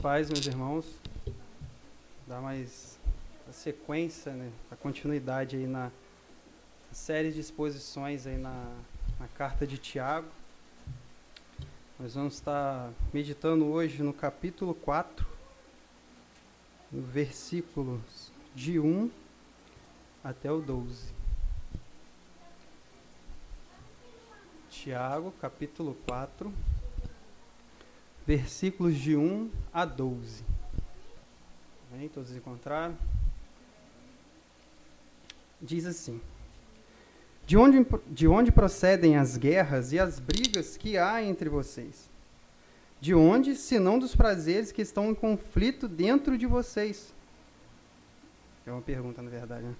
paz, meus irmãos. Dar mais a sequência, né, a continuidade aí na série de exposições aí na, na carta de Tiago. Nós vamos estar meditando hoje no capítulo 4, no versículos de 1 até o 12. Tiago, capítulo 4, versículos de 1 a 12. Bem, todos encontraram? Diz assim: de onde, de onde procedem as guerras e as brigas que há entre vocês? De onde, senão dos prazeres que estão em conflito dentro de vocês? É uma pergunta, na verdade. Né?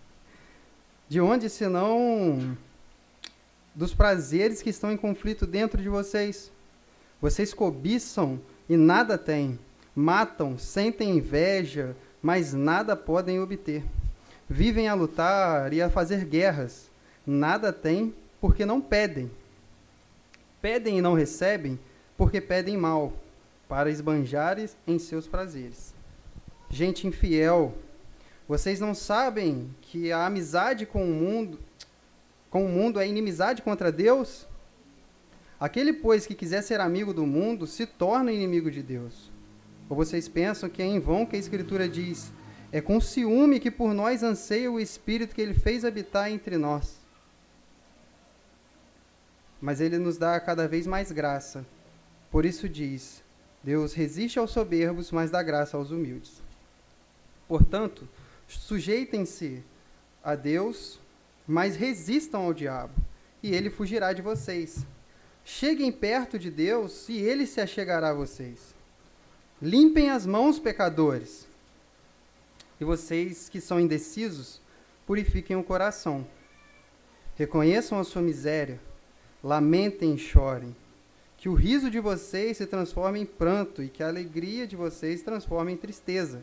De onde, senão dos prazeres que estão em conflito dentro de vocês? Vocês cobiçam e nada têm, matam, sentem inveja, mas nada podem obter. Vivem a lutar e a fazer guerras, nada têm porque não pedem. Pedem e não recebem porque pedem mal, para esbanjarem em seus prazeres. Gente infiel, vocês não sabem que a amizade com o mundo, com o mundo é inimizade contra Deus? Aquele, pois, que quiser ser amigo do mundo, se torna inimigo de Deus. Ou vocês pensam que é em vão que a Escritura diz: é com ciúme que por nós anseia o Espírito que ele fez habitar entre nós. Mas ele nos dá cada vez mais graça. Por isso diz: Deus resiste aos soberbos, mas dá graça aos humildes. Portanto, sujeitem-se a Deus, mas resistam ao diabo, e ele fugirá de vocês. Cheguem perto de Deus e ele se achegará a vocês. Limpem as mãos, pecadores. E vocês que são indecisos, purifiquem o coração. Reconheçam a sua miséria, lamentem e chorem. Que o riso de vocês se transforme em pranto e que a alegria de vocês se transforme em tristeza.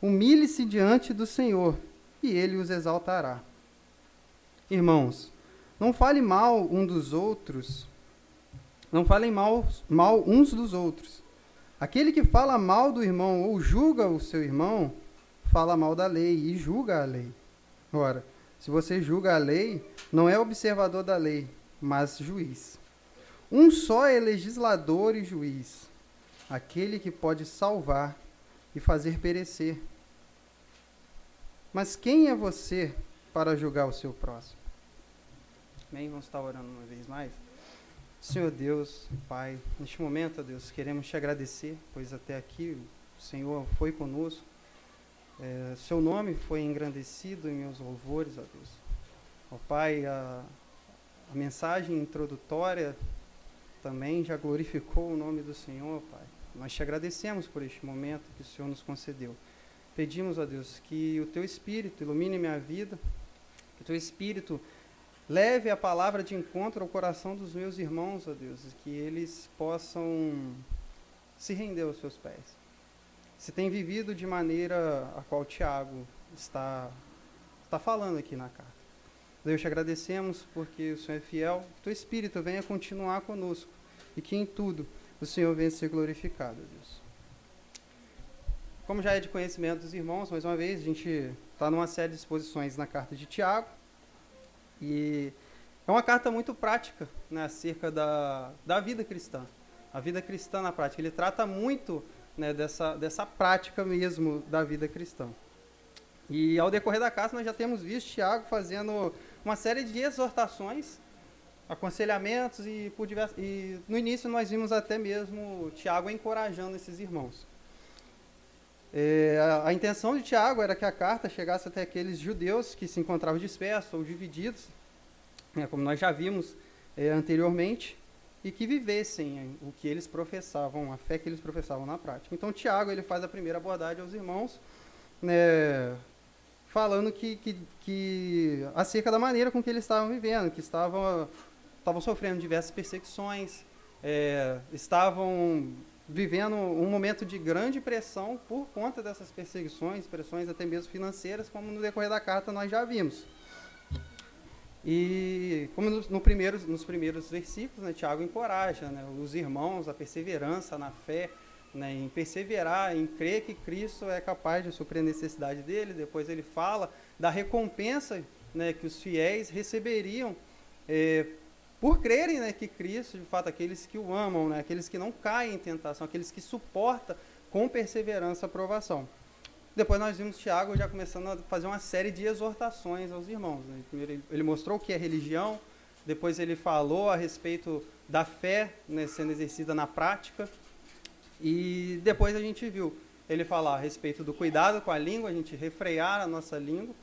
Humilhe-se diante do Senhor e ele os exaltará. Irmãos, não fale mal um dos outros não falem mal, mal uns dos outros. Aquele que fala mal do irmão ou julga o seu irmão, fala mal da lei e julga a lei. Ora, se você julga a lei, não é observador da lei, mas juiz. Um só é legislador e juiz, aquele que pode salvar e fazer perecer. Mas quem é você para julgar o seu próximo? Bem, vamos estar orando uma vez mais. Senhor Deus, Pai, neste momento, Deus, queremos te agradecer, pois até aqui o Senhor foi conosco. É, seu nome foi engrandecido em meus louvores, ó Deus. Ó Pai, a, a mensagem introdutória também já glorificou o nome do Senhor, Pai. Nós te agradecemos por este momento que o Senhor nos concedeu. Pedimos, ó Deus, que o teu Espírito ilumine minha vida, que o teu Espírito Leve a palavra de encontro ao coração dos meus irmãos, ó Deus, que eles possam se render aos seus pés. Se tem vivido de maneira a qual Tiago está, está falando aqui na carta. Deus, te agradecemos porque o Senhor é fiel, que teu Espírito venha continuar conosco e que em tudo o Senhor venha ser glorificado, Deus. Como já é de conhecimento dos irmãos, mais uma vez, a gente está numa série de exposições na carta de Tiago, e é uma carta muito prática né, acerca da, da vida cristã. A vida cristã na prática. Ele trata muito né, dessa, dessa prática mesmo da vida cristã. E ao decorrer da carta, nós já temos visto Tiago fazendo uma série de exortações, aconselhamentos, e, por diversos, e no início nós vimos até mesmo Tiago encorajando esses irmãos. É, a, a, intenção de Tiago era que a carta chegasse até aqueles judeus que se encontravam dispersos ou divididos, né, como nós já vimos é, anteriormente, e que vivessem o que eles professavam, a fé que eles professavam na prática. Então Tiago ele faz a primeira abordagem aos irmãos, né, falando que, que, que acerca da maneira com que eles estavam vivendo, que estavam, estavam sofrendo diversas perseguições, é, estavam vivendo um momento de grande pressão por conta dessas perseguições, pressões até mesmo financeiras, como no decorrer da carta nós já vimos. E como no, no nos primeiros versículos, né, Tiago encoraja né, os irmãos, a perseverança na fé, né, em perseverar, em crer que Cristo é capaz de suprir a necessidade dele. Depois ele fala da recompensa né, que os fiéis receberiam é, por crerem né, que Cristo, de fato, aqueles que o amam, né, aqueles que não caem em tentação, aqueles que suportam com perseverança a provação. Depois nós vimos Tiago já começando a fazer uma série de exortações aos irmãos. Né? Primeiro ele mostrou o que é religião, depois ele falou a respeito da fé né, sendo exercida na prática, e depois a gente viu ele falar a respeito do cuidado com a língua, a gente refrear a nossa língua,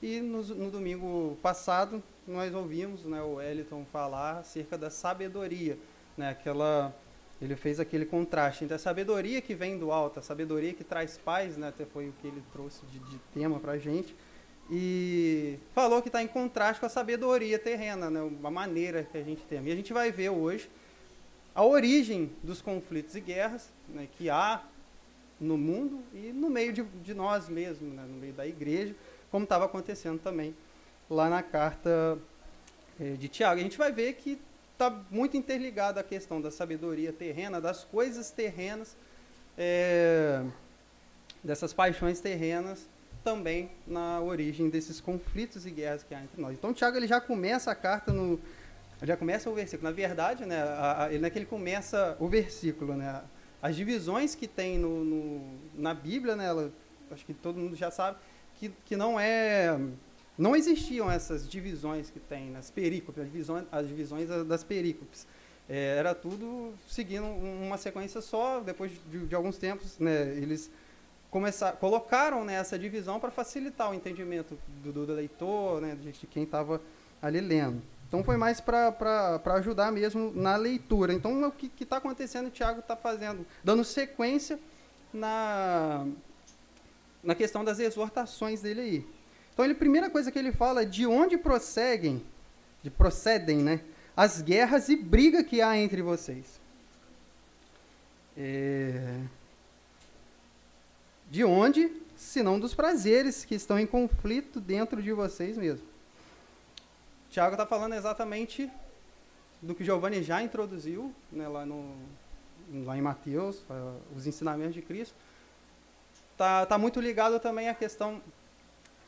e no, no domingo passado nós ouvimos né, o Eliton falar acerca da sabedoria, né, aquela ele fez aquele contraste entre a sabedoria que vem do alto, a sabedoria que traz paz, né, até foi o que ele trouxe de, de tema para a gente, e falou que está em contraste com a sabedoria terrena, né, maneira que a gente tem. E a gente vai ver hoje a origem dos conflitos e guerras né, que há no mundo e no meio de, de nós mesmos, né, no meio da igreja, como estava acontecendo também lá na carta eh, de Tiago. A gente vai ver que está muito interligado à questão da sabedoria terrena, das coisas terrenas, é, dessas paixões terrenas, também na origem desses conflitos e guerras que há entre nós. Então, Tiago ele já começa a carta no já começa o versículo. Na verdade, né, a, a, ele, não é que ele começa o versículo, né? As divisões que tem no, no na Bíblia, né, ela, acho que todo mundo já sabe, que, que não é não existiam essas divisões que tem nas perícopes, as divisões, as divisões das perícopes. É, era tudo seguindo uma sequência só. Depois de, de alguns tempos, né, eles começar, colocaram né, essa divisão para facilitar o entendimento do, do leitor, né, de quem estava ali lendo. Então foi mais para ajudar mesmo na leitura. Então o que está acontecendo, o Tiago está fazendo, dando sequência na, na questão das exortações dele aí. Então, ele, a primeira coisa que ele fala é de onde prosseguem, de procedem, né, as guerras e briga que há entre vocês. É... De onde, senão dos prazeres que estão em conflito dentro de vocês mesmos. Tiago está falando exatamente do que Giovanni já introduziu né, lá, no, lá em Mateus, os ensinamentos de Cristo. Está tá muito ligado também à questão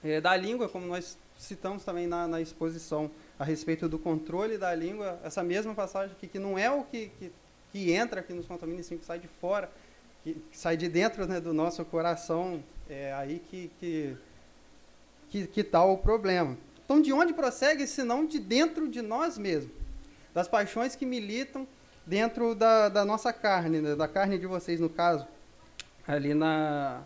é, da língua, como nós citamos também na, na, exposição a respeito do controle da língua, essa mesma passagem aqui, que não é o que, que, que entra aqui nos contamina, sim, que sai de fora, que, que sai de dentro né, do nosso coração, é aí que que que, que está o problema. Então, de onde prossegue, senão de dentro de nós mesmos, das paixões que militam dentro da, da nossa carne, né, da carne de vocês, no caso, ali na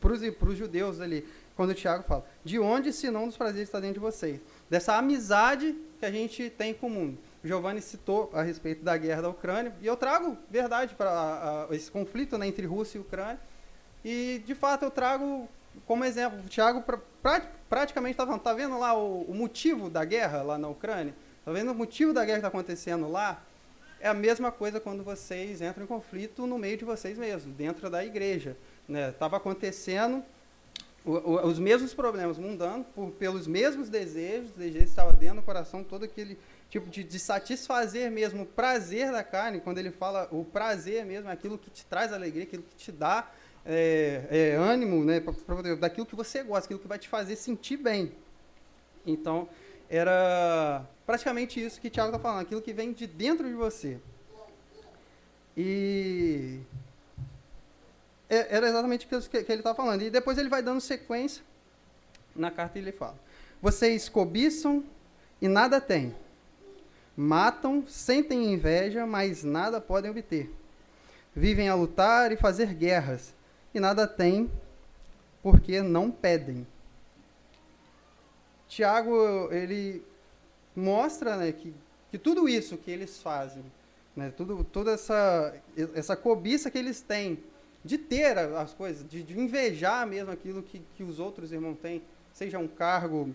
para os judeus ali, quando o Tiago fala, de onde senão dos prazeres está dentro de vocês? Dessa amizade que a gente tem em comum. O Giovanni citou a respeito da guerra da Ucrânia, e eu trago verdade para esse conflito né, entre Rússia e Ucrânia, e de fato eu trago como exemplo, o Tiago pra, pra, praticamente está tá vendo lá o, o, motivo da guerra lá na Ucrânia? Está vendo o motivo da guerra que está acontecendo lá? É a mesma coisa quando vocês entram em conflito no meio de vocês mesmos, dentro da igreja. Estava né? acontecendo o, os mesmos problemas mudando por, pelos mesmos desejos, desejos estava dentro do coração, todo aquele tipo de, de, satisfazer mesmo o prazer da carne, quando ele fala o prazer mesmo, aquilo que te traz alegria, aquilo que te dá é, é, ânimo, né, pra, pra, daquilo que você gosta, aquilo que vai te fazer sentir bem. Então, era praticamente isso que Tiago está falando, aquilo que vem de dentro de você. E é, era exatamente o que, ele estava falando. E depois ele vai dando sequência na carta ele fala: Vocês cobiçam e nada têm. Matam, sentem inveja, mas nada podem obter. Vivem a lutar e fazer guerras, e nada têm, porque não pedem. Tiago, ele mostra né, que, que tudo isso que eles fazem, né, tudo, toda essa, essa cobiça que eles têm, de ter as coisas, de, de invejar mesmo aquilo que, que os outros irmãos têm, seja um cargo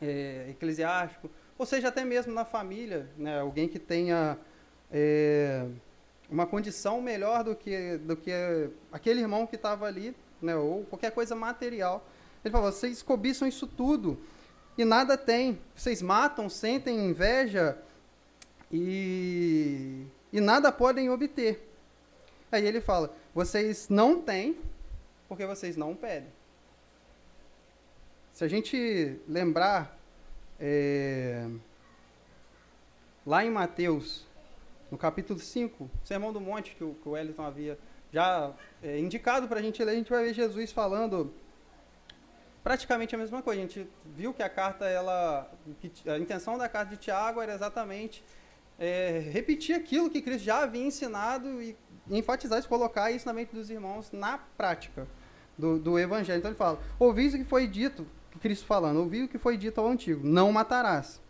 é, eclesiástico, ou seja até mesmo na família, né, alguém que tenha é, uma condição melhor do que, do que aquele irmão que estava ali, né, ou qualquer coisa material. Ele falou: vocês cobiçam isso tudo e nada tem. Vocês matam, sentem inveja e, e nada podem obter. Aí ele fala: vocês não têm porque vocês não pedem. Se a gente lembrar, é, lá em Mateus, no capítulo 5, Sermão do Monte, que o, que o Wellington havia já é, indicado para a gente ler, a gente vai ver Jesus falando praticamente a mesma coisa. A gente viu que a carta, ela, a intenção da carta de Tiago era exatamente é, repetir aquilo que Cristo já havia ensinado e enfatizar isso, colocar isso na mente dos irmãos na prática do, do Evangelho. Então ele fala: ouvi o que foi dito, Cristo falando, ouvi o que foi dito ao antigo: não matarás.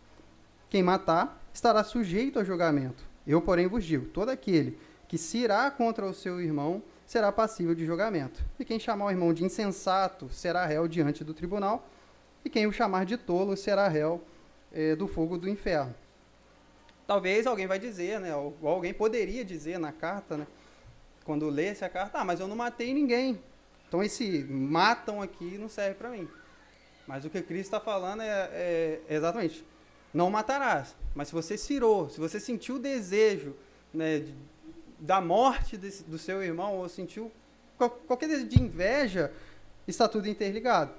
Quem matar estará sujeito a julgamento. Eu, porém, vos digo: todo aquele que se irá contra o seu irmão será passível de julgamento. E quem chamar o irmão de insensato será réu diante do tribunal, e quem o chamar de tolo será réu é, do fogo do inferno. Talvez alguém vai dizer, né, ou alguém poderia dizer na carta, né, quando lesse a carta, ah, mas eu não matei ninguém. Então esse matam aqui não serve para mim. Mas o que Cristo está falando é, é, é, exatamente, não matarás. Mas se você cirou, se você sentiu o desejo né, de, da morte desse, do seu irmão, ou sentiu qualquer desejo de inveja, está tudo interligado.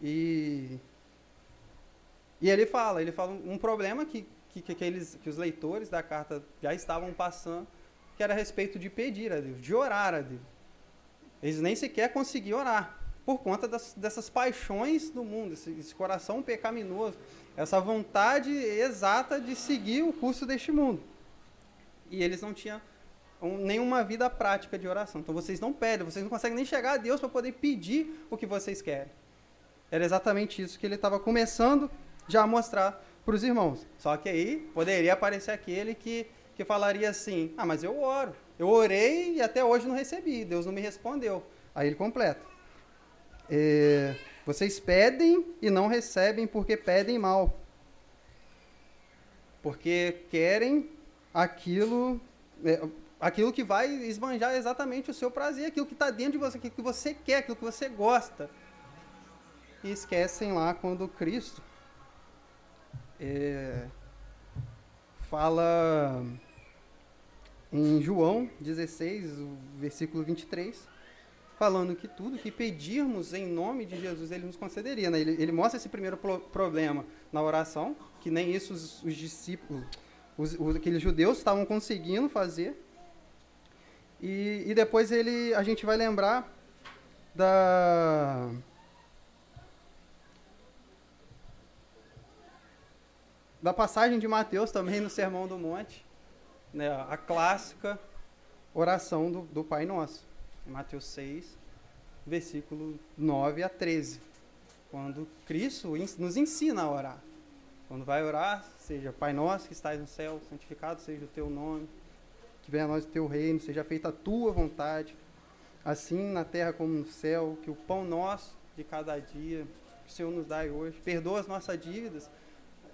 E, e ele fala, ele fala um problema que, que, que, aqueles, que os leitores da carta já estavam passando, que era a respeito de pedir a Deus, de orar a Deus. Eles nem sequer conseguiam orar por conta das, dessas paixões do mundo, esse, esse, coração pecaminoso, essa vontade exata de seguir o curso deste mundo. E eles não tinham um, nenhuma vida prática de oração. Então vocês não pedem, vocês não conseguem nem chegar a Deus para poder pedir o que vocês querem. Era exatamente isso que ele estava começando já a mostrar para os irmãos. Só que aí poderia aparecer aquele que, que falaria assim: Ah, mas eu oro. Eu orei e até hoje não recebi, Deus não me respondeu. Aí ele completa. É, vocês pedem e não recebem porque pedem mal. Porque querem aquilo, é, aquilo que vai esbanjar exatamente o seu prazer, aquilo que está dentro de você, aquilo que você quer, aquilo que você gosta. E esquecem lá quando Cristo é, fala em João 16, versículo 23, falando que tudo que pedirmos em nome de Jesus, ele nos concederia. Né? Ele, ele, mostra esse primeiro pro problema na oração, que nem isso os, os discípulos, os, os, aqueles judeus estavam conseguindo fazer. E, e depois ele, a gente vai lembrar da da passagem de Mateus também no Sermão do Monte, né, a clássica oração do, do Pai Nosso. Mateus 6, versículo 9 a 13. Quando Cristo nos ensina a orar. Quando vai orar, seja Pai nosso que estás no céu, santificado seja o teu nome, que venha a nós o teu reino, seja feita a tua vontade, assim na terra como no céu, que o pão nosso de cada dia, que o Senhor nos dá hoje, perdoa as nossas dívidas,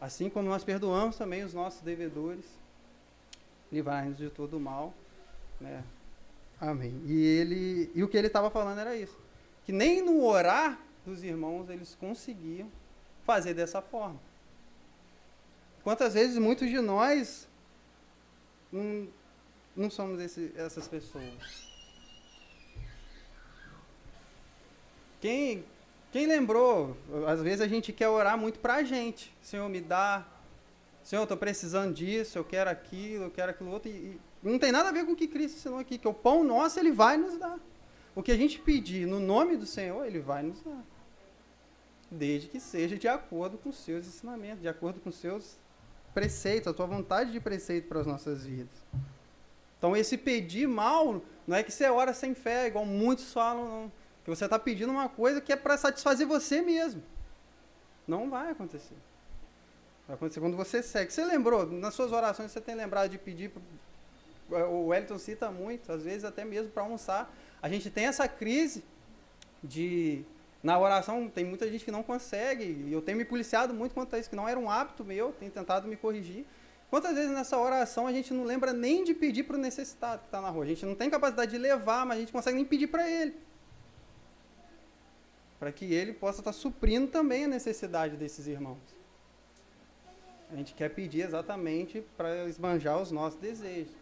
assim como nós perdoamos também os nossos devedores, livrai-nos de todo o mal, né? Amém. E ele e o que ele estava falando era isso, que nem no orar dos irmãos eles conseguiam fazer dessa forma. Quantas vezes muitos de nós não, não somos esse, essas pessoas? Quem, quem lembrou? Às vezes a gente quer orar muito para a gente. Senhor, me dá. Senhor, eu estou precisando disso, eu quero aquilo, eu quero aquilo outro. E, não tem nada a ver com o que Cristo ensinou aqui, que o pão nosso ele vai nos dar. O que a gente pedir no nome do Senhor, ele vai nos dar. Desde que seja de acordo com os seus ensinamentos, de acordo com os seus preceitos, a tua vontade de preceito para as nossas vidas. Então, esse pedir mal, não é que você ora sem fé, igual muitos falam, não. Que você está pedindo uma coisa que é para satisfazer você mesmo. Não vai acontecer. Vai acontecer quando você segue. Você lembrou, nas suas orações, você tem lembrado de pedir o Wellington cita muito, às vezes até mesmo para almoçar. A gente tem essa crise de. Na oração, tem muita gente que não consegue, e eu tenho me policiado muito quanto a isso, que não era um hábito meu, tenho tentado me corrigir. Quantas vezes nessa oração a gente não lembra nem de pedir para o necessitado que está na rua? A gente não tem capacidade de levar, mas a gente consegue nem pedir para ele. Para que ele possa estar tá suprindo também a necessidade desses irmãos. A gente quer pedir exatamente para esbanjar os nossos desejos.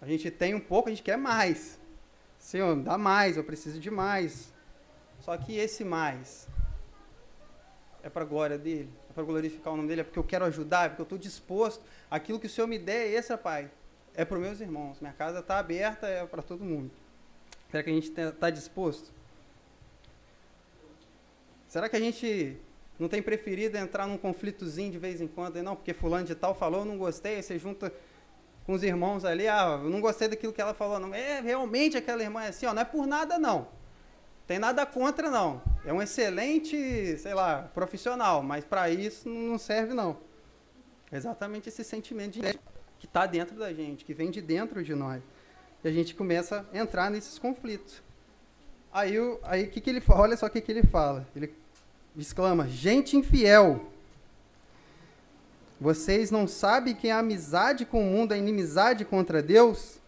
A gente tem um pouco, a gente quer mais. Senhor, dá mais, eu preciso de mais. Só que esse mais é para a glória dele, é para glorificar o nome dele, é porque eu quero ajudar, é porque eu estou disposto. Aquilo que o Senhor me der, esse, Pai, é para os meus irmãos. Minha casa está aberta, é para todo mundo. Será que a gente está disposto? Será que a gente não tem preferido entrar num conflitozinho de vez em quando? Não, porque fulano de tal falou, não gostei, você junta com os irmãos ali, ah, não gostei daquilo que ela falou. Não, é, realmente aquela irmã é assim, ó, não é por nada não. Tem nada contra não. É um excelente, sei lá, profissional, mas para isso não serve não. É exatamente esse sentimento de que está dentro da gente, que vem de dentro de nós. E a gente começa a entrar nesses conflitos. Aí o aí, que, que ele fala? Olha só o que, que ele fala. Ele exclama: Gente infiel, vocês não sabem que a amizade com o mundo é inimizade contra Deus?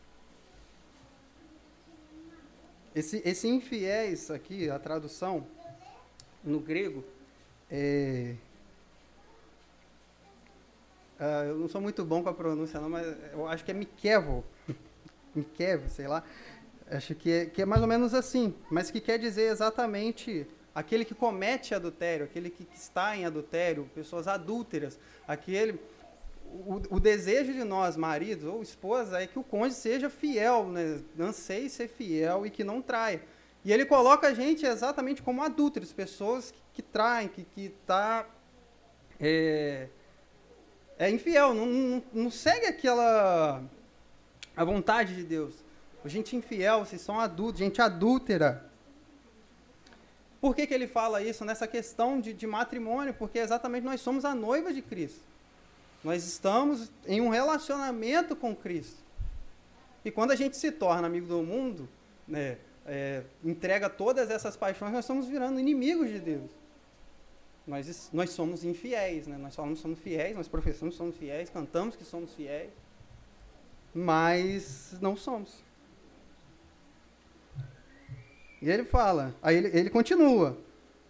Esse, esse infiéis aqui, a tradução no grego, é, uh, eu não sou muito bom com a pronúncia, não, mas eu acho que é Mikevo. Mikevo, sei lá. Acho que é, que é mais ou menos assim, mas que quer dizer exatamente aquele que comete adultério, aquele que está em adultério, pessoas adúlteras, aquele o, o, desejo de nós, maridos ou esposa, é que o cônjuge seja fiel, né? anseie ser fiel e que não traia. E ele coloca a gente exatamente como adúlteros, pessoas que, que traem, que está é, é, infiel, não, não, não segue aquela a vontade de Deus. Gente infiel, vocês são adultos, gente adúltera. Por que, que ele fala isso nessa questão de, de matrimônio? Porque exatamente nós somos a noiva de Cristo. Nós estamos em um relacionamento com Cristo. E quando a gente se torna amigo do mundo, né, é, entrega todas essas paixões, nós estamos virando inimigos de Deus. Nós, nós somos infiéis, né? nós falamos que somos fiéis, nós professamos que somos fiéis, cantamos que somos fiéis, mas não somos. E ele fala, aí ele, ele continua.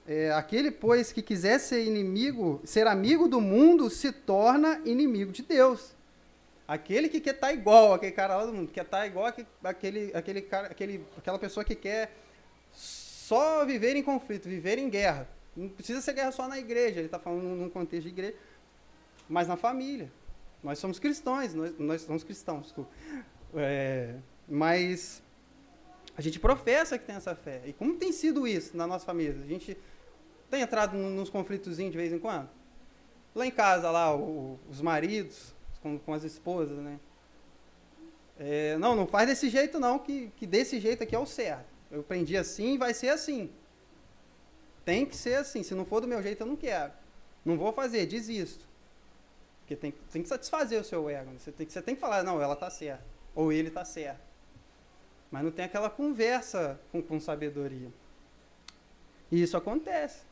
É, aquele, pois, que quiser ser inimigo, ser amigo do mundo, se torna inimigo de Deus. Aquele que quer estar tá igual aquele cara lá do mundo, quer estar tá igual aquele, aquele cara, aquele, aquela pessoa que quer só viver em conflito, viver em guerra. Não precisa ser guerra só na igreja, ele está falando num contexto de igreja, mas na família. Nós somos cristãos, nós, nós somos cristãos, desculpa. É, mas a gente professa que tem essa fé. E como tem sido isso na nossa família? A gente tem entrado nos conflitos de vez em quando? Lá em casa, lá, o, os maridos com, com, as esposas, né? É, não, não faz desse jeito não, que, que desse jeito aqui é o certo. Eu aprendi assim, vai ser assim. Tem que ser assim. Se não for do meu jeito, eu não quero. Não vou fazer, desisto. Porque tem, tem que satisfazer o seu ego. Né? Você tem, você tem que falar, não, ela está certa. Ou ele está certo. Mas não tem aquela conversa com, com sabedoria. E isso acontece.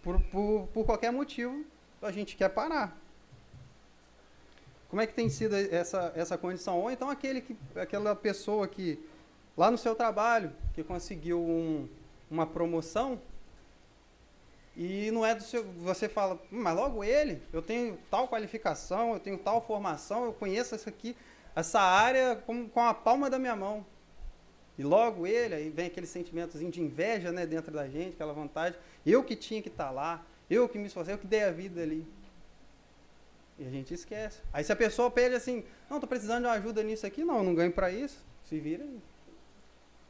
Por, por, por qualquer motivo, a gente quer parar. Como é que tem sido essa, essa condição? Ou então aquele que, aquela pessoa que, lá no seu trabalho, que conseguiu um, uma promoção, e não é do seu. Você fala, hum, mas logo ele, eu tenho tal qualificação, eu tenho tal formação, eu conheço isso aqui essa área com, com a palma da minha mão. E logo ele, aí vem aquele sentimentozinho de inveja né, dentro da gente, aquela vontade. Eu que tinha que estar tá lá, eu que me esforcei, eu que dei a vida ali. E a gente esquece. Aí se a pessoa pede assim, não, estou precisando de uma ajuda nisso aqui, não, não ganho para isso, se vira aí.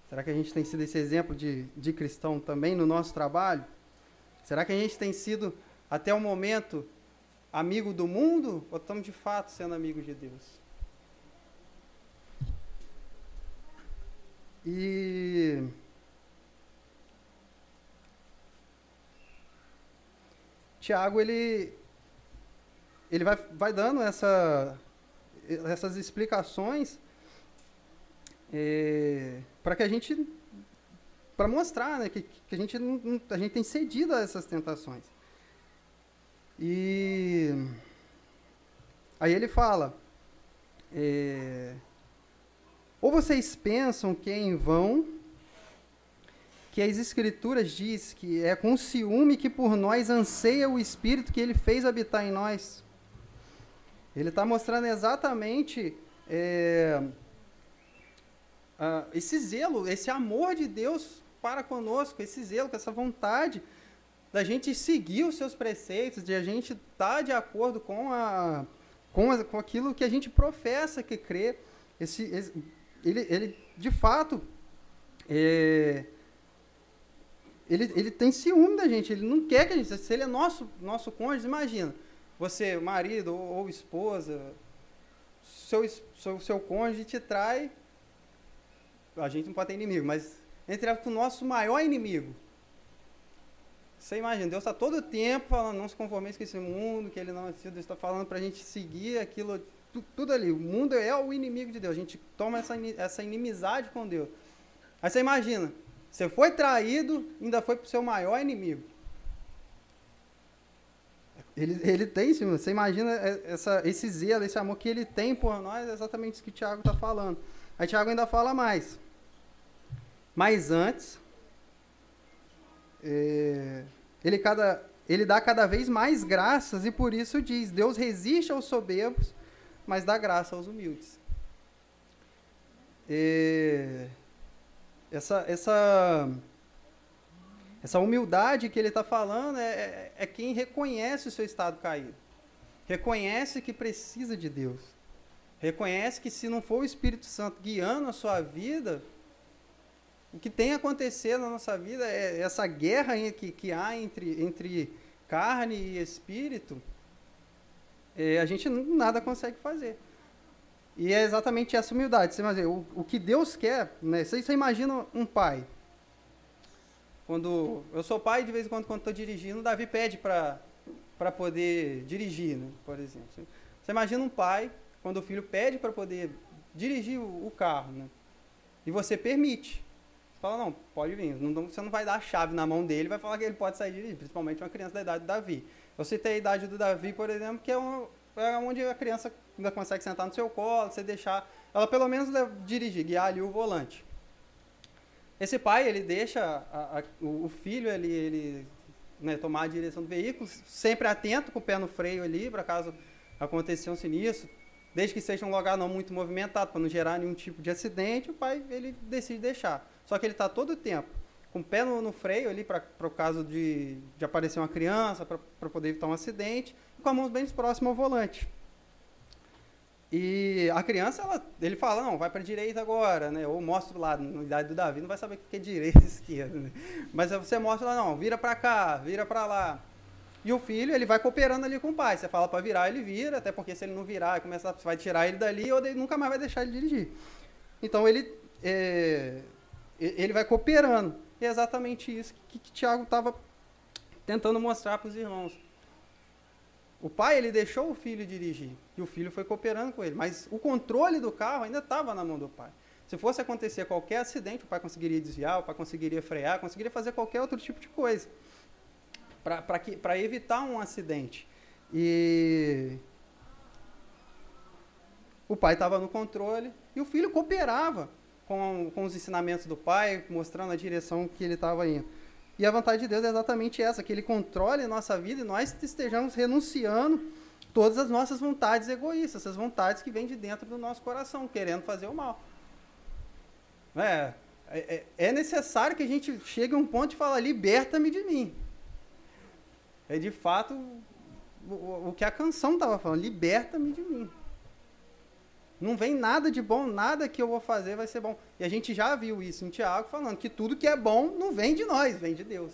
Será que a gente tem sido esse exemplo de, de cristão também no nosso trabalho? Será que a gente tem sido, até o momento, amigo do mundo ou estamos de fato sendo amigos de Deus? E Tiago ele ele vai, vai dando essa, essas explicações é, para que a gente para mostrar né, que, que a, gente não, a gente tem cedido a essas tentações. E aí ele fala, é, ou vocês pensam que é em vão que as Escrituras diz que é com ciúme que por nós anseia o Espírito que ele fez habitar em nós? Ele está mostrando exatamente é, uh, esse zelo, esse amor de Deus para conosco, esse zelo, essa vontade da gente seguir os seus preceitos, de a gente estar tá de acordo com, a, com, a, com aquilo que a gente professa que crê. Esse, esse ele, ele, de fato, é, ele, ele tem ciúme da gente, ele não quer que a gente, se ele é nosso, nosso cônjuge, imagina, você, marido ou, ou esposa, seu, seu, seu cônjuge te trai, a gente não pode ter inimigo, mas entre o nosso maior inimigo. Você imagina, Deus está todo o tempo falando, não se conformeis com esse mundo, que ele não é Deus está falando para a gente seguir aquilo, tudo, ali. O mundo é o inimigo de Deus, a gente toma essa, essa inimizade com Deus. Aí você imagina, você foi traído, ainda foi para o seu maior inimigo. Ele, ele tem, você imagina essa, esse zelo, esse amor que ele tem por nós, é exatamente isso que o Tiago está falando. Aí Tiago ainda fala mais. Mas antes, é, ele, cada, ele dá cada vez mais graças e por isso diz: Deus resiste aos soberbos, mas dá graça aos humildes. É, essa, essa, essa humildade que ele está falando é, é, é quem reconhece o seu estado caído, reconhece que precisa de Deus, reconhece que se não for o Espírito Santo guiando a sua vida, o que tem acontecido na nossa vida é essa guerra que, que há entre, entre carne e espírito, é, a gente nada consegue fazer. E é exatamente essa humildade. Você imagina, o, o que Deus quer, né? Você, você imagina um pai. Quando eu sou pai, de vez em quando, quando estou dirigindo, o Davi pede para poder dirigir, né? por exemplo. Você imagina um pai, quando o filho pede para poder dirigir o, o carro, né? e você permite. Você fala, não, pode vir. Não, você não vai dar a chave na mão dele vai falar que ele pode sair dirigir, principalmente uma criança da idade do Davi. Eu citei a idade do Davi, por exemplo, que é, uma, é onde a criança ainda consegue sentar no seu colo, você deixar ela pelo menos dirigir, guiar ali o volante. Esse pai, ele deixa a, a, o filho ele, ele né, tomar a direção do veículo, sempre atento com o pé no freio ali, para caso aconteça um sinistro, desde que seja um lugar não muito movimentado, para não gerar nenhum tipo de acidente, o pai ele decide deixar. Só que ele está todo o tempo com o pé no, no freio ali para o caso de, de aparecer uma criança, para poder evitar um acidente, e com as mãos bem próximas ao volante. E a criança, ela, ele fala, não, vai para direita agora, né? Ou mostra o lado, na idade do Davi, não vai saber o que é direita e esquerda, né? Mas você mostra lá, não, vira para cá, vira para lá. E o filho, ele vai cooperando ali com o pai. Você fala para virar, ele vira, até porque se ele não virar, começa, vai tirar ele dali, ou ele nunca mais vai deixar ele dirigir. Então ele, é, ele vai cooperando. E é exatamente isso que, que Tiago estava tentando mostrar para os irmãos. O pai ele deixou o filho dirigir e o filho foi cooperando com ele, mas o controle do carro ainda estava na mão do pai. Se fosse acontecer qualquer acidente, o pai conseguiria desviar, o pai conseguiria frear, conseguiria fazer qualquer outro tipo de coisa para evitar um acidente. E o pai estava no controle e o filho cooperava com, com os ensinamentos do pai, mostrando a direção que ele estava indo. E a vontade de Deus é exatamente essa, que Ele controle a nossa vida e nós estejamos renunciando todas as nossas vontades egoístas, essas vontades que vêm de dentro do nosso coração, querendo fazer o mal. É, é, é necessário que a gente chegue a um ponto de falar, liberta-me de mim. É de fato o, o que a canção estava falando, liberta-me de mim. Não vem nada de bom, nada que eu vou fazer vai ser bom. E a gente já viu isso em Tiago falando que tudo que é bom não vem de nós, vem de Deus.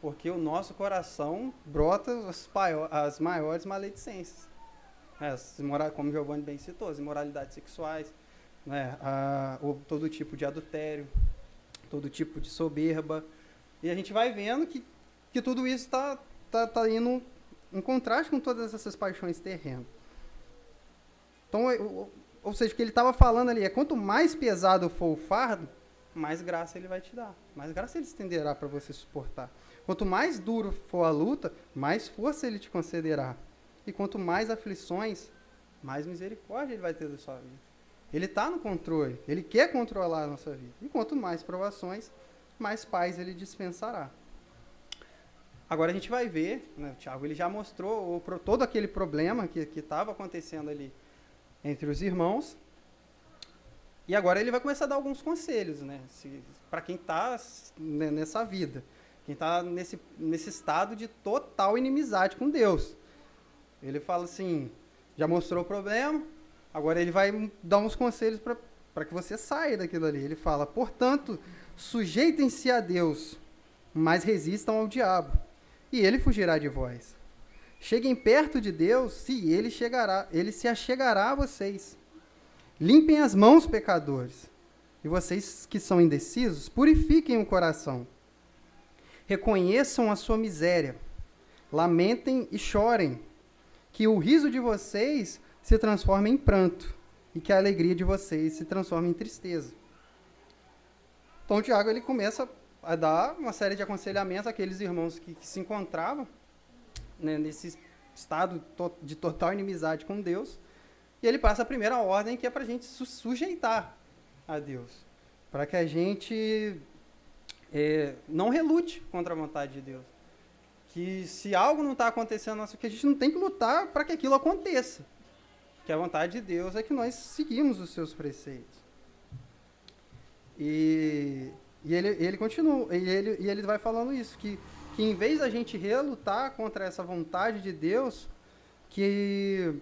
Porque o nosso coração brota as, as maiores maledicências. As, como Giovanni bem citou, as imoralidades sexuais, né, a, o, todo tipo de adultério, todo tipo de soberba. E a gente vai vendo que, que tudo isso está tá, tá indo em contraste com todas essas paixões terrenas. Então, ou seja, o que ele estava falando ali é quanto mais pesado for o fardo, mais graça ele vai te dar. Mais graça ele estenderá para você suportar. Quanto mais duro for a luta, mais força ele te concederá. E quanto mais aflições, mais misericórdia ele vai ter da sua vida. Ele está no controle, ele quer controlar a nossa vida. E quanto mais provações, mais paz ele dispensará. Agora a gente vai ver, né, o Tiago ele já mostrou o, todo aquele problema que estava acontecendo ali entre os irmãos. E agora ele vai começar a dar alguns conselhos, né? Para quem está nessa vida, quem está nesse, nesse estado de total inimizade com Deus. Ele fala assim: já mostrou o problema, agora ele vai dar uns conselhos para que você saia daquilo ali. Ele fala: portanto, sujeitem-se a Deus, mas resistam ao diabo, e ele fugirá de vós. Cheguem perto de Deus, e ele chegará, ele se achegará a vocês. Limpem as mãos, pecadores. E vocês que são indecisos, purifiquem o coração. Reconheçam a sua miséria. Lamentem e chorem. Que o riso de vocês se transforme em pranto e que a alegria de vocês se transforme em tristeza. Então, Tiago ele começa a dar uma série de aconselhamentos àqueles irmãos que, que se encontravam né, nesse estado de total inimizade com Deus e ele passa a primeira ordem, que é para a gente su sujeitar a Deus. Para que a gente é, não relute contra a vontade de Deus. Que se algo não está acontecendo, que a gente não tem que lutar para que aquilo aconteça. Que a vontade de Deus é que nós seguimos os seus preceitos. E, e ele, ele continua, e ele, e ele vai falando isso, que, que em vez da gente relutar contra essa vontade de Deus, que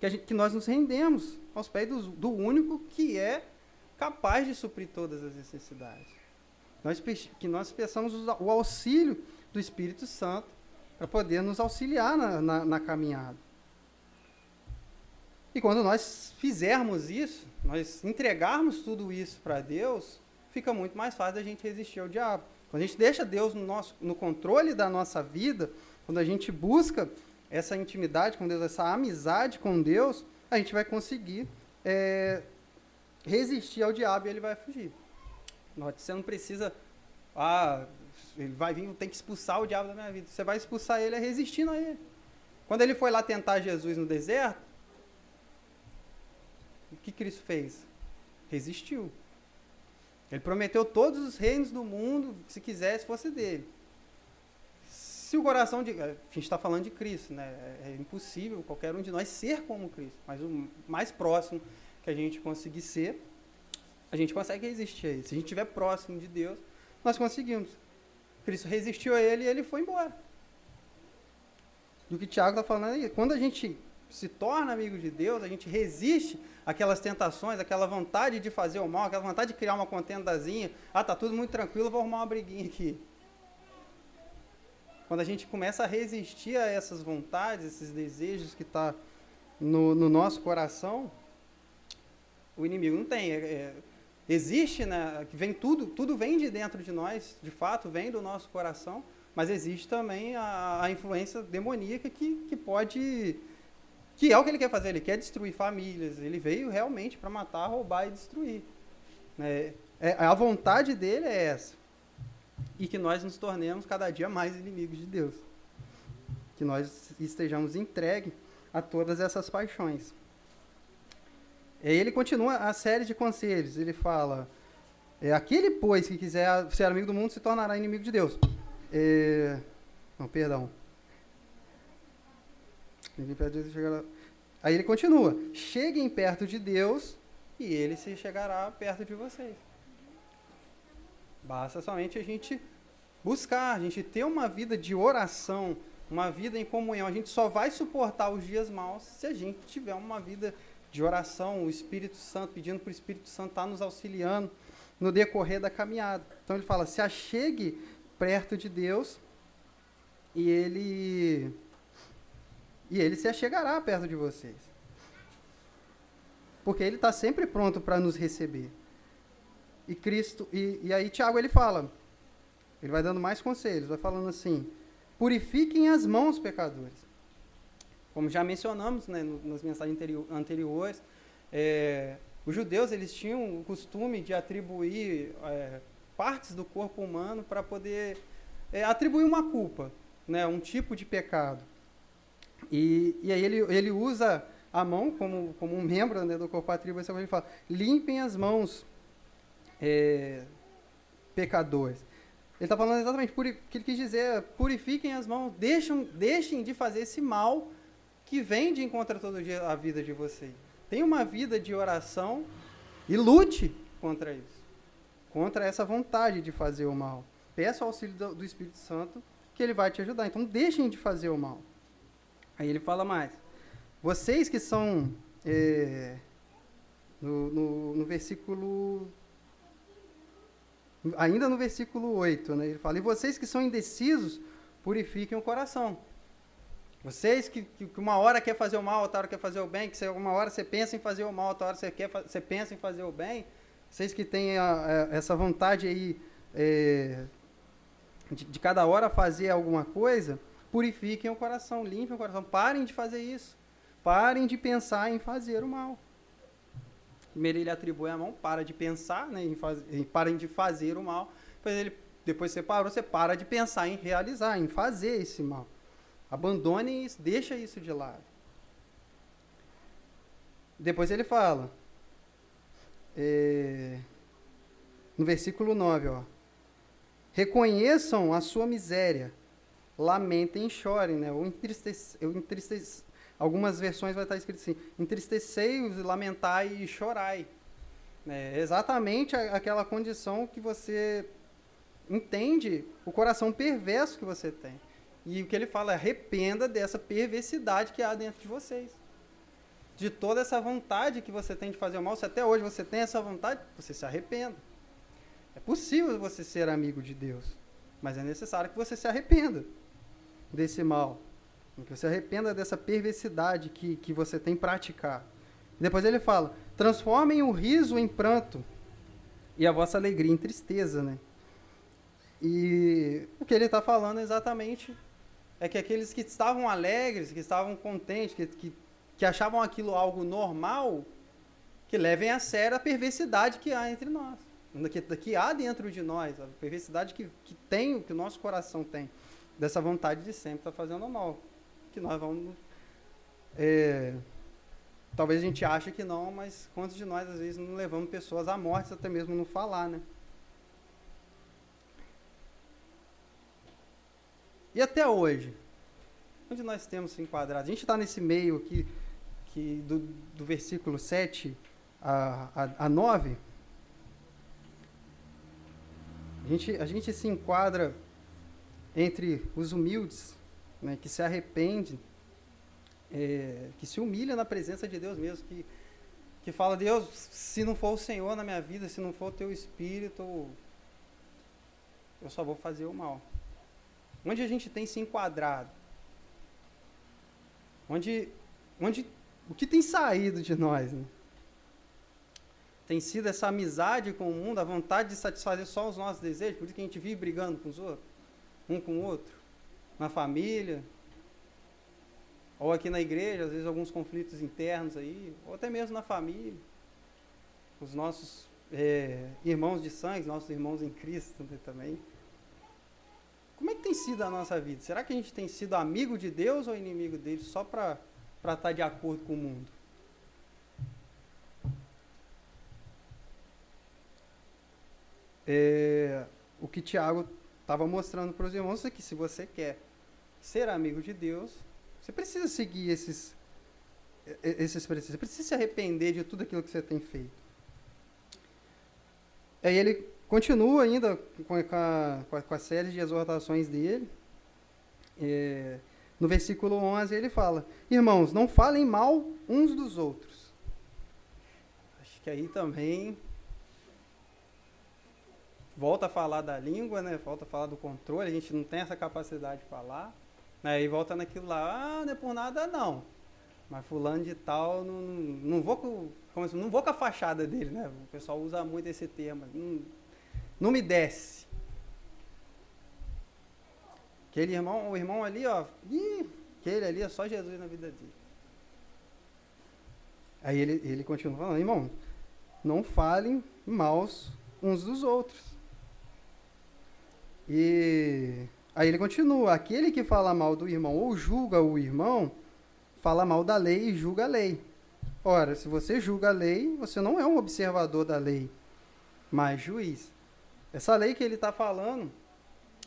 que, gente, que nós nos rendemos aos pés do, do único que é capaz de suprir todas as necessidades. Nós, que nós peçamos o auxílio do Espírito Santo para poder nos auxiliar na, na, na, caminhada. E quando nós fizermos isso, nós entregarmos tudo isso para Deus, fica muito mais fácil da gente resistir ao diabo. Quando a gente deixa Deus no, nosso, no controle da nossa vida, quando a gente busca essa intimidade com Deus, essa amizade com Deus, a gente vai conseguir é, resistir ao diabo e ele vai fugir. Note, você não precisa, ah, ele vai vir, tem que expulsar o diabo da minha vida. Você vai expulsar ele é resistindo a ele. Quando ele foi lá tentar Jesus no deserto, o que Cristo fez? Resistiu. Ele prometeu todos os reinos do mundo, se quisesse, fosse dele se o coração de. A gente está falando de Cristo, né? É, é impossível qualquer um de nós ser como Cristo, mas o mais próximo que a gente conseguir ser, a gente consegue resistir a ele. Se a gente estiver próximo de Deus, nós conseguimos. Cristo resistiu a ele e ele foi embora. E o que Tiago está falando aí, quando a gente se torna amigo de Deus, a gente resiste aquelas tentações, aquela vontade de fazer o mal, aquela vontade de criar uma contendazinha. Ah, tá tudo muito tranquilo, vou arrumar uma briguinha aqui. Quando a gente começa a resistir a essas vontades, esses desejos que estão tá no, no, nosso coração, o inimigo não tem. É, é, existe, né? Vem tudo, tudo vem de dentro de nós, de fato, vem do nosso coração, mas existe também a, a influência demoníaca que, que pode que é o que ele quer fazer, ele quer destruir famílias, ele veio realmente para matar, roubar e destruir. É, é, a vontade dele é essa e que nós nos tornemos cada dia mais inimigos de Deus. Que nós estejamos entregues a todas essas paixões. E ele continua a série de conselhos. Ele fala: é, aquele, pois, que quiser ser amigo do mundo se tornará inimigo de Deus. É, não, perdão. Aí ele continua: cheguem perto de Deus e ele se chegará perto de vocês. Basta somente a gente buscar, a gente ter uma vida de oração, uma vida em comunhão. A gente só vai suportar os dias maus se a gente tiver uma vida de oração, o Espírito Santo, pedindo para o Espírito Santo estar tá nos auxiliando no decorrer da caminhada. Então ele fala: se achegue perto de Deus e ele e ele se achegará perto de vocês. Porque ele está sempre pronto para nos receber. E Cristo, e, e aí Tiago ele fala, ele vai dando mais conselhos, vai falando assim: purifiquem as mãos, pecadores. Como já mencionamos né, nas mensagens anteriores, é, os judeus eles tinham o costume de atribuir é, partes do corpo humano para poder é, atribuir uma culpa, né, um tipo de pecado. E, e aí ele, ele usa a mão como, como um membro né, do corpo atribuição, ele fala: limpem as mãos, é, pecadores. Ele está falando exatamente o que ele quis dizer: purifiquem as mãos, deixem, deixem de fazer esse mal que vem de encontro todo dia a vida de vocês. Tenha uma vida de oração e lute contra isso. Contra essa vontade de fazer o mal. Peça o auxílio do, do Espírito Santo que ele vai te ajudar. Então deixem de fazer o mal. Aí ele fala mais. Vocês que são. É, no, no, no, versículo. Ainda no versículo 8, né, ele fala: E vocês que são indecisos, purifiquem o coração. Vocês que, que, uma hora quer fazer o mal, outra hora quer fazer o bem, que uma hora você pensa em fazer o mal, outra hora você, quer, você pensa em fazer o bem, vocês que têm a, a, essa vontade aí é, de, de, cada hora fazer alguma coisa, purifiquem o coração, limpem o coração, parem de fazer isso, parem de pensar em fazer o mal. Primeiro ele atribui a mão, para de pensar, né, em faz, em, parem de fazer o mal, depois ele depois você parou, você para de pensar em realizar, em fazer esse mal. Abandone isso, deixa isso de lado. Depois ele fala, é, no versículo 9, ó, reconheçam a sua miséria, lamentem e chorem, né? Ou entristece, eu entristece, algumas versões vai estar escrito assim, entristecei-os, lamentai e chorai. É exatamente aquela condição que você entende o coração perverso que você tem. E o que ele fala é arrependa dessa perversidade que há dentro de vocês. De toda essa vontade que você tem de fazer o mal, se até hoje você tem essa vontade, você se arrependa. É possível você ser amigo de Deus, mas é necessário que você se arrependa desse mal. Que você arrependa dessa perversidade que, que você tem praticado. Depois ele fala: transformem o riso em pranto e a vossa alegria em tristeza, né? E o que ele está falando exatamente é que aqueles que estavam alegres, que estavam contentes, que, que, que achavam aquilo algo normal, que levem a sério a perversidade que há entre nós, que, que há dentro de nós, a perversidade que, que tem, que o nosso coração tem, dessa vontade de sempre estar tá fazendo mal, que nós vamos... É, talvez a gente ache que não, mas quantos de nós às vezes não levamos pessoas à morte até mesmo não falar, né? E até hoje, onde nós temos se enquadrado? A gente está nesse meio aqui, que do, do versículo 7 a, a, a 9. A gente, a gente se enquadra entre os humildes, né, que se arrependem, é, que se humilha na presença de Deus mesmo, que, que fala, Deus, se não for o Senhor na minha vida, se não for o teu Espírito, eu só vou fazer o mal. Onde a gente tem se enquadrado? Onde, onde o que tem saído de nós? Né? Tem sido essa amizade com o mundo, a vontade de satisfazer só os nossos desejos, por isso que a gente vive brigando com os outros, um com o outro, na família, ou aqui na igreja, às vezes alguns conflitos internos aí, ou até mesmo na família. Os nossos é, irmãos de sangue, nossos irmãos em Cristo né, também. Como é que tem sido a nossa vida? Será que a gente tem sido amigo de Deus ou inimigo dele só para estar tá de acordo com o mundo? É, o que Tiago estava mostrando para os irmãos que se você quer ser amigo de Deus, você precisa seguir esses, esses preceitos. Você precisa se arrepender de tudo aquilo que você tem feito. Aí ele continua ainda com a, com a, série de exortações dele. É, no versículo 11 ele fala: Irmãos, não falem mal uns dos outros. Acho que aí também volta a falar da língua, né? Volta a falar do controle. A gente não tem essa capacidade de falar. Aí volta naquilo lá, ah, não é por nada não. Mas fulano de tal, não, não, vou com, como assim, não vou com a fachada dele, né? O pessoal usa muito esse termo. Não, não me desce. Aquele irmão, o irmão ali, ó, ih, aquele ali é só Jesus na vida dele. Aí ele, ele continua falando, irmão, não falem maus uns dos outros. E aí ele continua, aquele que fala mal do irmão ou julga o irmão, fala mal da lei e julga a lei. Ora, se você julga a lei, você não é um observador da lei, mas juiz. Essa lei que ele está falando,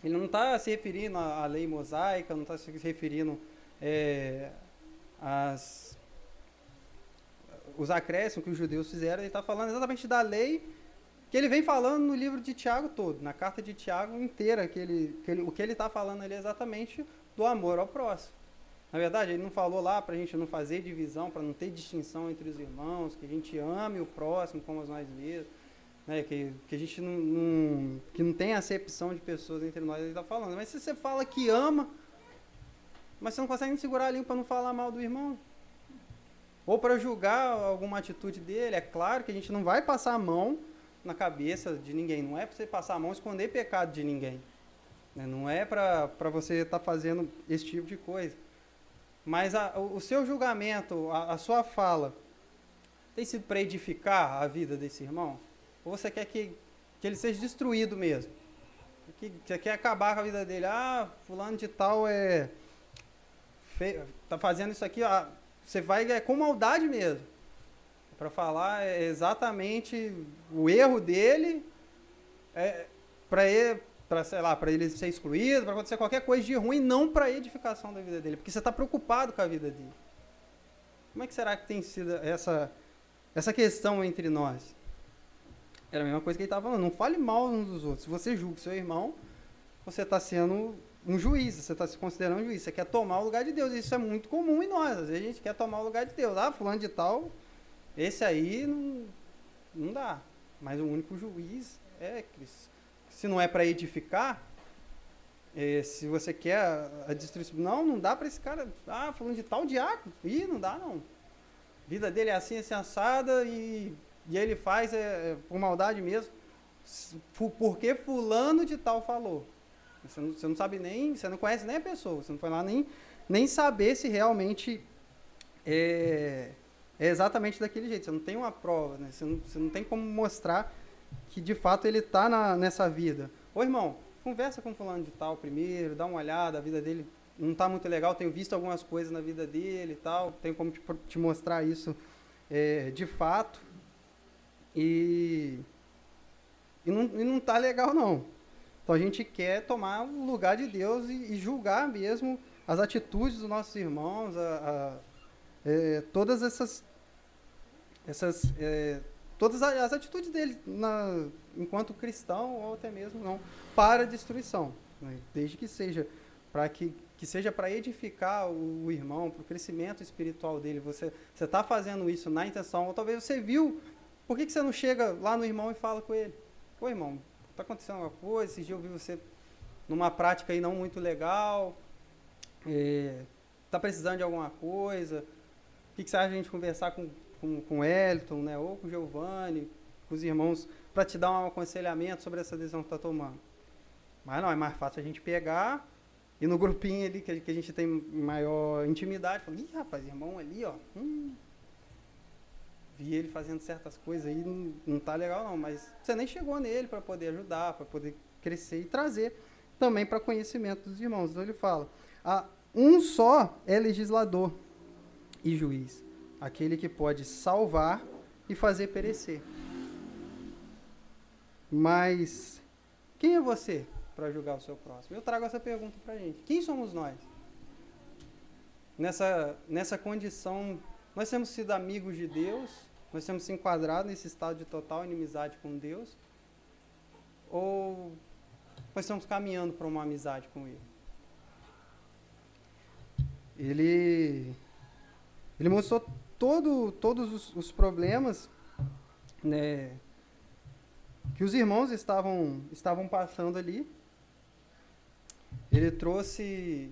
ele não está se referindo à lei mosaica, não está se referindo é, as, os acréscimos que os judeus fizeram, ele está falando exatamente da lei que ele vem falando no livro de Tiago todo, na carta de Tiago inteira, que ele, que ele, o que ele está falando ali é exatamente do amor ao próximo. Na verdade, ele não falou lá para a gente não fazer divisão, para não ter distinção entre os irmãos, que a gente ame o próximo como nós mesmos, né? que, que a gente não, não, que não tem acepção de pessoas entre nós, ele está falando. Mas se você fala que ama, mas você não consegue segurar a língua para não falar mal do irmão, ou para julgar alguma atitude dele, é claro que a gente não vai passar a mão na cabeça de ninguém, não é para você passar a mão e esconder pecado de ninguém. Né? Não é para você estar tá fazendo esse tipo de coisa. Mas a, o seu julgamento, a, a sua fala, tem sido para edificar a vida desse irmão? Ou você quer que, que ele seja destruído mesmo? Que, você quer acabar com a vida dele? Ah, fulano de tal é. Fe, tá fazendo isso aqui, ó, você vai é, com maldade mesmo. Para falar é exatamente o erro dele, é, para ele, para sei lá, para ele ser excluído, para acontecer qualquer coisa de ruim, não para edificação da vida dele, porque você está preocupado com a vida dele. Como é que será que tem sido essa essa questão entre nós? Era a mesma coisa que ele estava falando. Não fale mal uns dos outros. Se você julga seu irmão, você está sendo um juiz, você está se considerando um juiz. Você quer tomar o lugar de Deus. Isso é muito comum em nós. Às vezes a gente quer tomar o lugar de Deus. Ah, fulano de tal, esse aí não, não dá. Mas o único juiz é Cristo se não é para edificar, é, se você quer a, destruição, não, não dá para esse cara, ah, falando de tal diácono, ih, não dá não. A vida dele é assim, assim, assada, e, e ele faz é, é, por maldade mesmo, porque fulano de tal falou. Você não, você não sabe nem, você não conhece nem a pessoa, você não foi lá nem, nem saber se realmente é, é exatamente daquele jeito. Você não tem uma prova, né? você, não, você não tem como mostrar que de fato ele está nessa vida. Ô irmão, conversa com fulano de tal primeiro, dá uma olhada, a vida dele não está muito legal, tenho visto algumas coisas na vida dele e tal, tenho como te, te mostrar isso é, de fato. E, e, não, e não tá legal não. Então a gente quer tomar o lugar de Deus e, e julgar mesmo as atitudes dos nossos irmãos, a, a é, todas essas, essas é, todas as atitudes dele na, enquanto cristão ou até mesmo não para a destruição, né? desde que seja para que, que seja para edificar o, o irmão, para o crescimento espiritual dele. Você você está fazendo isso na intenção ou talvez você viu, por que, que você não chega lá no irmão e fala com ele? Ô irmão, está acontecendo alguma coisa? Esse dia eu vi você numa prática aí não muito legal, está é, tá precisando de alguma coisa? Que, que você acha a gente conversar com com, com o Elton, né, ou com o Giovanni, com os irmãos, para te dar um aconselhamento sobre essa decisão que está tomando. Mas não, é mais fácil a gente pegar e no grupinho ali que, que a gente tem maior intimidade, falar, ih, rapaz, irmão ali, ó, hum, vi ele fazendo certas coisas aí, não, não tá legal não, mas você nem chegou nele para poder ajudar, para poder crescer e trazer também para conhecimento dos irmãos. Então ele fala, ah, um só é legislador e juiz, aquele que pode salvar e fazer perecer. Mas quem é você para julgar o seu próximo? Eu trago essa pergunta para a gente. Quem somos nós? Nessa, nessa condição, nós temos sido amigos de Deus, nós temos se enquadrado nesse estado de total inimizade com Deus, ou nós estamos caminhando para uma amizade com Ele? Ele, ele mostrou todo, todos os, os problemas né, que os irmãos estavam, estavam passando ali. Ele trouxe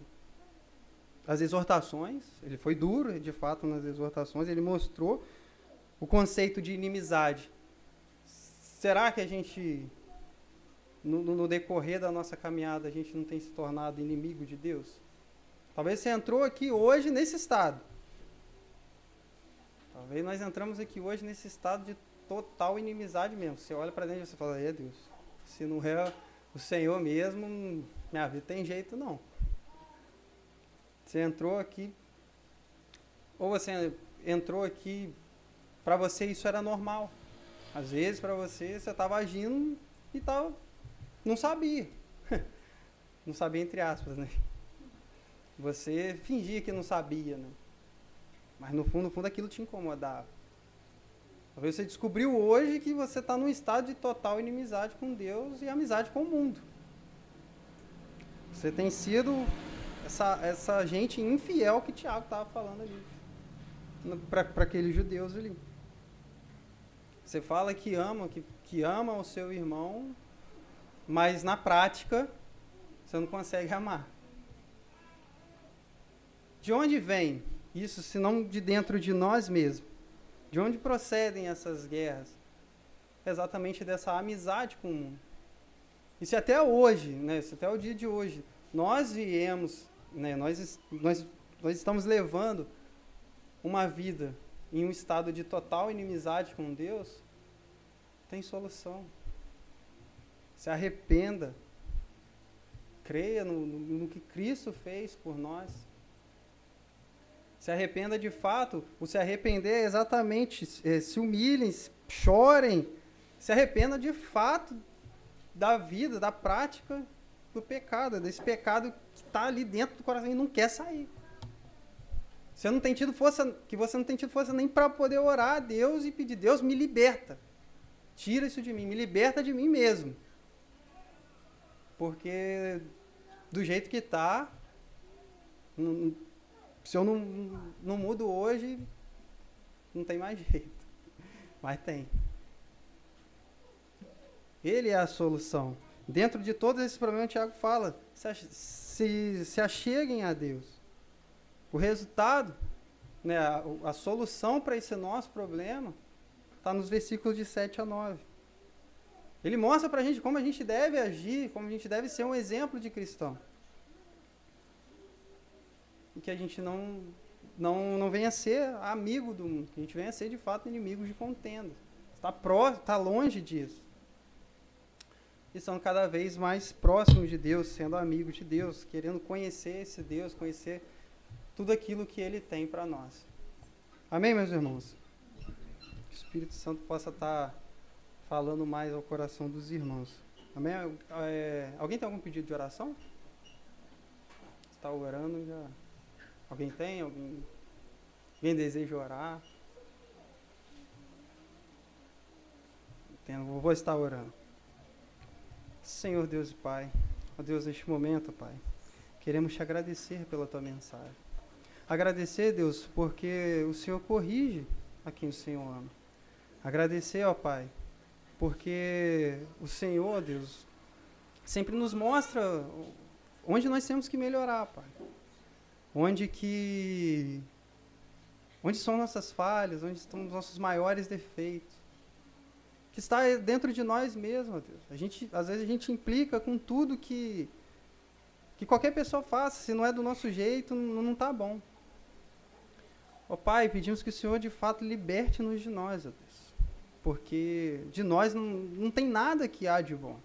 as exortações, ele foi duro, de fato, nas exortações, ele mostrou o conceito de inimizade. Será que a gente, no, no, decorrer da nossa caminhada, a gente não tem se tornado inimigo de Deus? Talvez você entrou aqui hoje nesse estado. Talvez nós entramos aqui hoje nesse estado de total inimizade mesmo. Você olha para dentro e você fala, é Deus, se não é o Senhor mesmo, minha vida tem jeito não. Você entrou aqui, ou você entrou aqui, para você isso era normal. Às vezes para você, você estava agindo e tava, não sabia. não sabia entre aspas, né? Você fingia que não sabia, né? Mas no fundo, no fundo, aquilo te incomodava. Talvez você descobriu hoje que você está num estado de total inimizade com Deus e amizade com o mundo. Você tem sido essa, essa gente infiel que Tiago estava falando ali. Para aqueles judeus ali. Você fala que ama, que, que ama o seu irmão, mas na prática você não consegue amar. De onde vem isso, se não de dentro de nós mesmos? De onde procedem essas guerras? Exatamente dessa amizade com o mundo. E se até hoje, né, se até o dia de hoje, nós viemos, né, nós, nós, nós estamos levando uma vida em um estado de total inimizade com Deus, tem solução. Se arrependa. Creia no, no, no que Cristo fez por nós. Se arrependa de fato. O se arrepender é exatamente é, se humilhem, chorem. Se arrependa de fato da vida, da prática do pecado, desse pecado que está ali dentro do coração e não quer sair. Você não tem tido força, que você não tem tido força nem para poder orar a Deus e pedir, Deus me liberta. Tira isso de mim, me liberta de mim mesmo. Porque do jeito que está, se eu não, não mudo hoje, não tem mais jeito. Mas tem. Ele é a solução. Dentro de todos esses problemas, o Tiago fala: se, se, se acheguem a Deus. O resultado, né, a, a solução para esse nosso problema, está nos versículos de 7 a 9. Ele mostra para a gente como a gente deve agir, como a gente deve ser um exemplo de cristão e que a gente não, não, não venha ser amigo do mundo, que a gente venha ser de fato inimigo de contenda. Está pró, está longe disso. E são cada vez mais próximos de Deus, sendo amigos de Deus, querendo conhecer esse Deus, conhecer tudo aquilo que Ele tem para nós. Amém, meus irmãos? Que o Espírito Santo possa estar tá falando mais ao coração dos irmãos. Amém? É, alguém tem algum pedido de oração? Está orando já. Alguém tem? Alguém, alguém deseja orar? Entendo, vou estar orando. Senhor Deus e Pai, ó Deus, neste momento, Pai, queremos te agradecer pela tua mensagem. Agradecer, Deus, porque o Senhor corrige a quem o Senhor ama. Agradecer, ó Pai, porque o Senhor, Deus, sempre nos mostra onde nós temos que melhorar, Pai onde que onde são nossas falhas, onde estão os nossos maiores defeitos, que está dentro de nós mesmos, Deus. A gente, às vezes a gente implica com tudo que que qualquer pessoa faça, se não é do nosso jeito, não está bom. Ó oh, Pai, pedimos que o Senhor de fato liberte-nos de nós, Deus, porque de nós não, não tem nada que há de bom.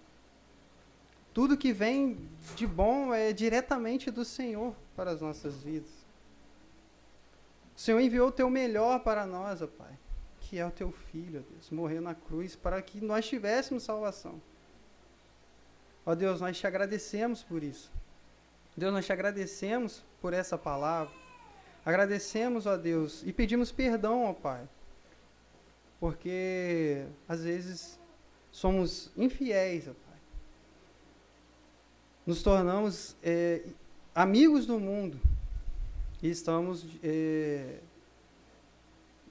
Tudo que vem de bom é diretamente do Senhor para as nossas vidas. O Senhor enviou o teu melhor para nós, ó Pai, que é o teu filho, ó Deus, morreu na cruz para que nós tivéssemos salvação. Ó Deus, nós te agradecemos por isso. Deus, nós te agradecemos por essa palavra. Agradecemos, ó Deus, e pedimos perdão, ó Pai, porque às vezes somos infiéis, ó Pai nos tornamos é, amigos do mundo e estamos é,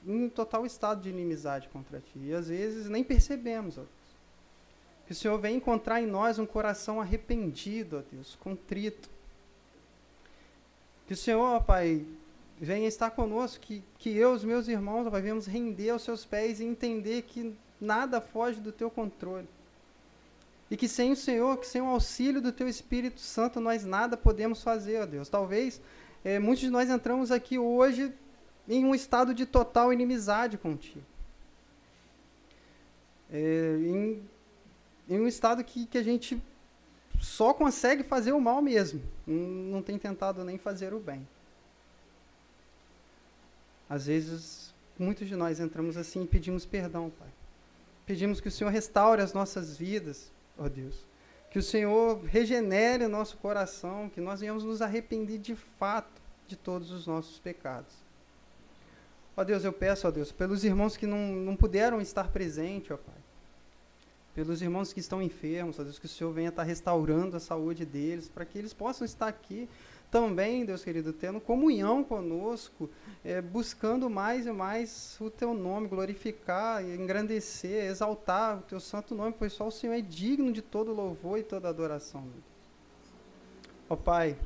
em total estado de inimizade contra ti. E às vezes nem percebemos, ó Deus. Que o Senhor vem encontrar em nós um coração arrependido, ó Deus, contrito. Que o Senhor, ó Pai, venha estar conosco, que, que eu, os meus irmãos, ó Pai, venhamos render aos seus pés e entender que nada foge do teu controle e que sem o Senhor, que sem o auxílio do Teu Espírito Santo, nós nada podemos fazer, ó Deus. Talvez é, muitos de nós entramos aqui hoje em um estado de total inimizade contigo. É, em, em, um estado que, que a gente só consegue fazer o mal mesmo. Não tem tentado nem fazer o bem. Às vezes, muitos de nós entramos assim e pedimos perdão, Pai. Pedimos que o Senhor restaure as nossas vidas ó Deus. Que o Senhor regenere o nosso coração, que nós venhamos nos arrepender de fato de todos os nossos pecados. Ó Deus, eu peço, ó Deus, pelos irmãos que não, não puderam estar presentes, ó Pai. Pelos irmãos que estão enfermos, ó Deus, que o Senhor venha estar restaurando a saúde deles, para que eles possam estar aqui também, Deus querido, tendo comunhão conosco, é, buscando mais e mais o teu nome, glorificar, engrandecer, exaltar o teu santo nome, pois só o Senhor é digno de todo louvor e toda adoração. Ó Pai,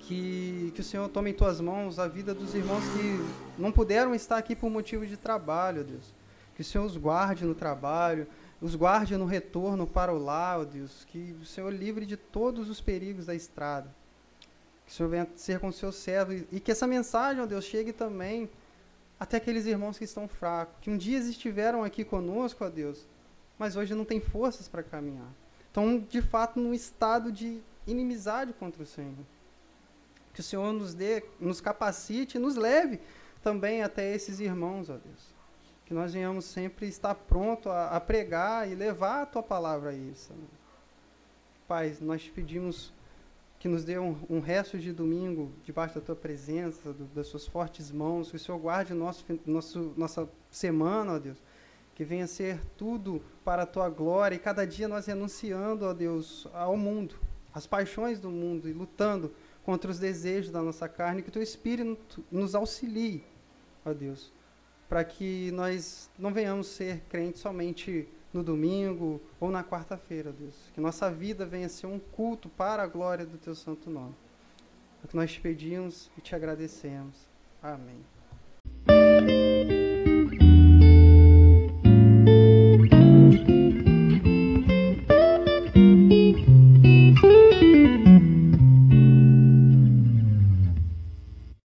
que, que o Senhor tome em tuas mãos a vida dos irmãos que não puderam estar aqui por motivo de trabalho, Deus. Que o Senhor os guarde no trabalho, os guarde no retorno para o lar, Deus. Que o Senhor livre de todos os perigos da estrada. Que o Senhor venha ser com o seu servo e que essa mensagem, ó Deus, chegue também até aqueles irmãos que estão fracos, que um dia estiveram aqui conosco, ó Deus, mas hoje não têm forças para caminhar. Estão, de fato, num estado de inimizade contra o Senhor. Que o Senhor nos dê, nos capacite e nos leve também até esses irmãos, ó Deus. Que nós venhamos sempre estar pronto a, a pregar e levar a tua palavra a eles. Pai, nós te pedimos que nos dê um, um, resto de domingo debaixo da tua presença, do, das suas fortes mãos, que o Senhor guarde nosso, nosso, nossa semana, ó Deus, que venha ser tudo para a tua glória e cada dia nós renunciando, ó Deus, ao mundo, às paixões do mundo e lutando contra os desejos da nossa carne, que o teu Espírito nos auxilie, ó Deus, para que nós não venhamos ser crentes somente no domingo ou na quarta-feira, Deus. Que nossa vida venha ser um culto para a glória do teu santo nome. É o que nós te pedimos e te agradecemos. Amém.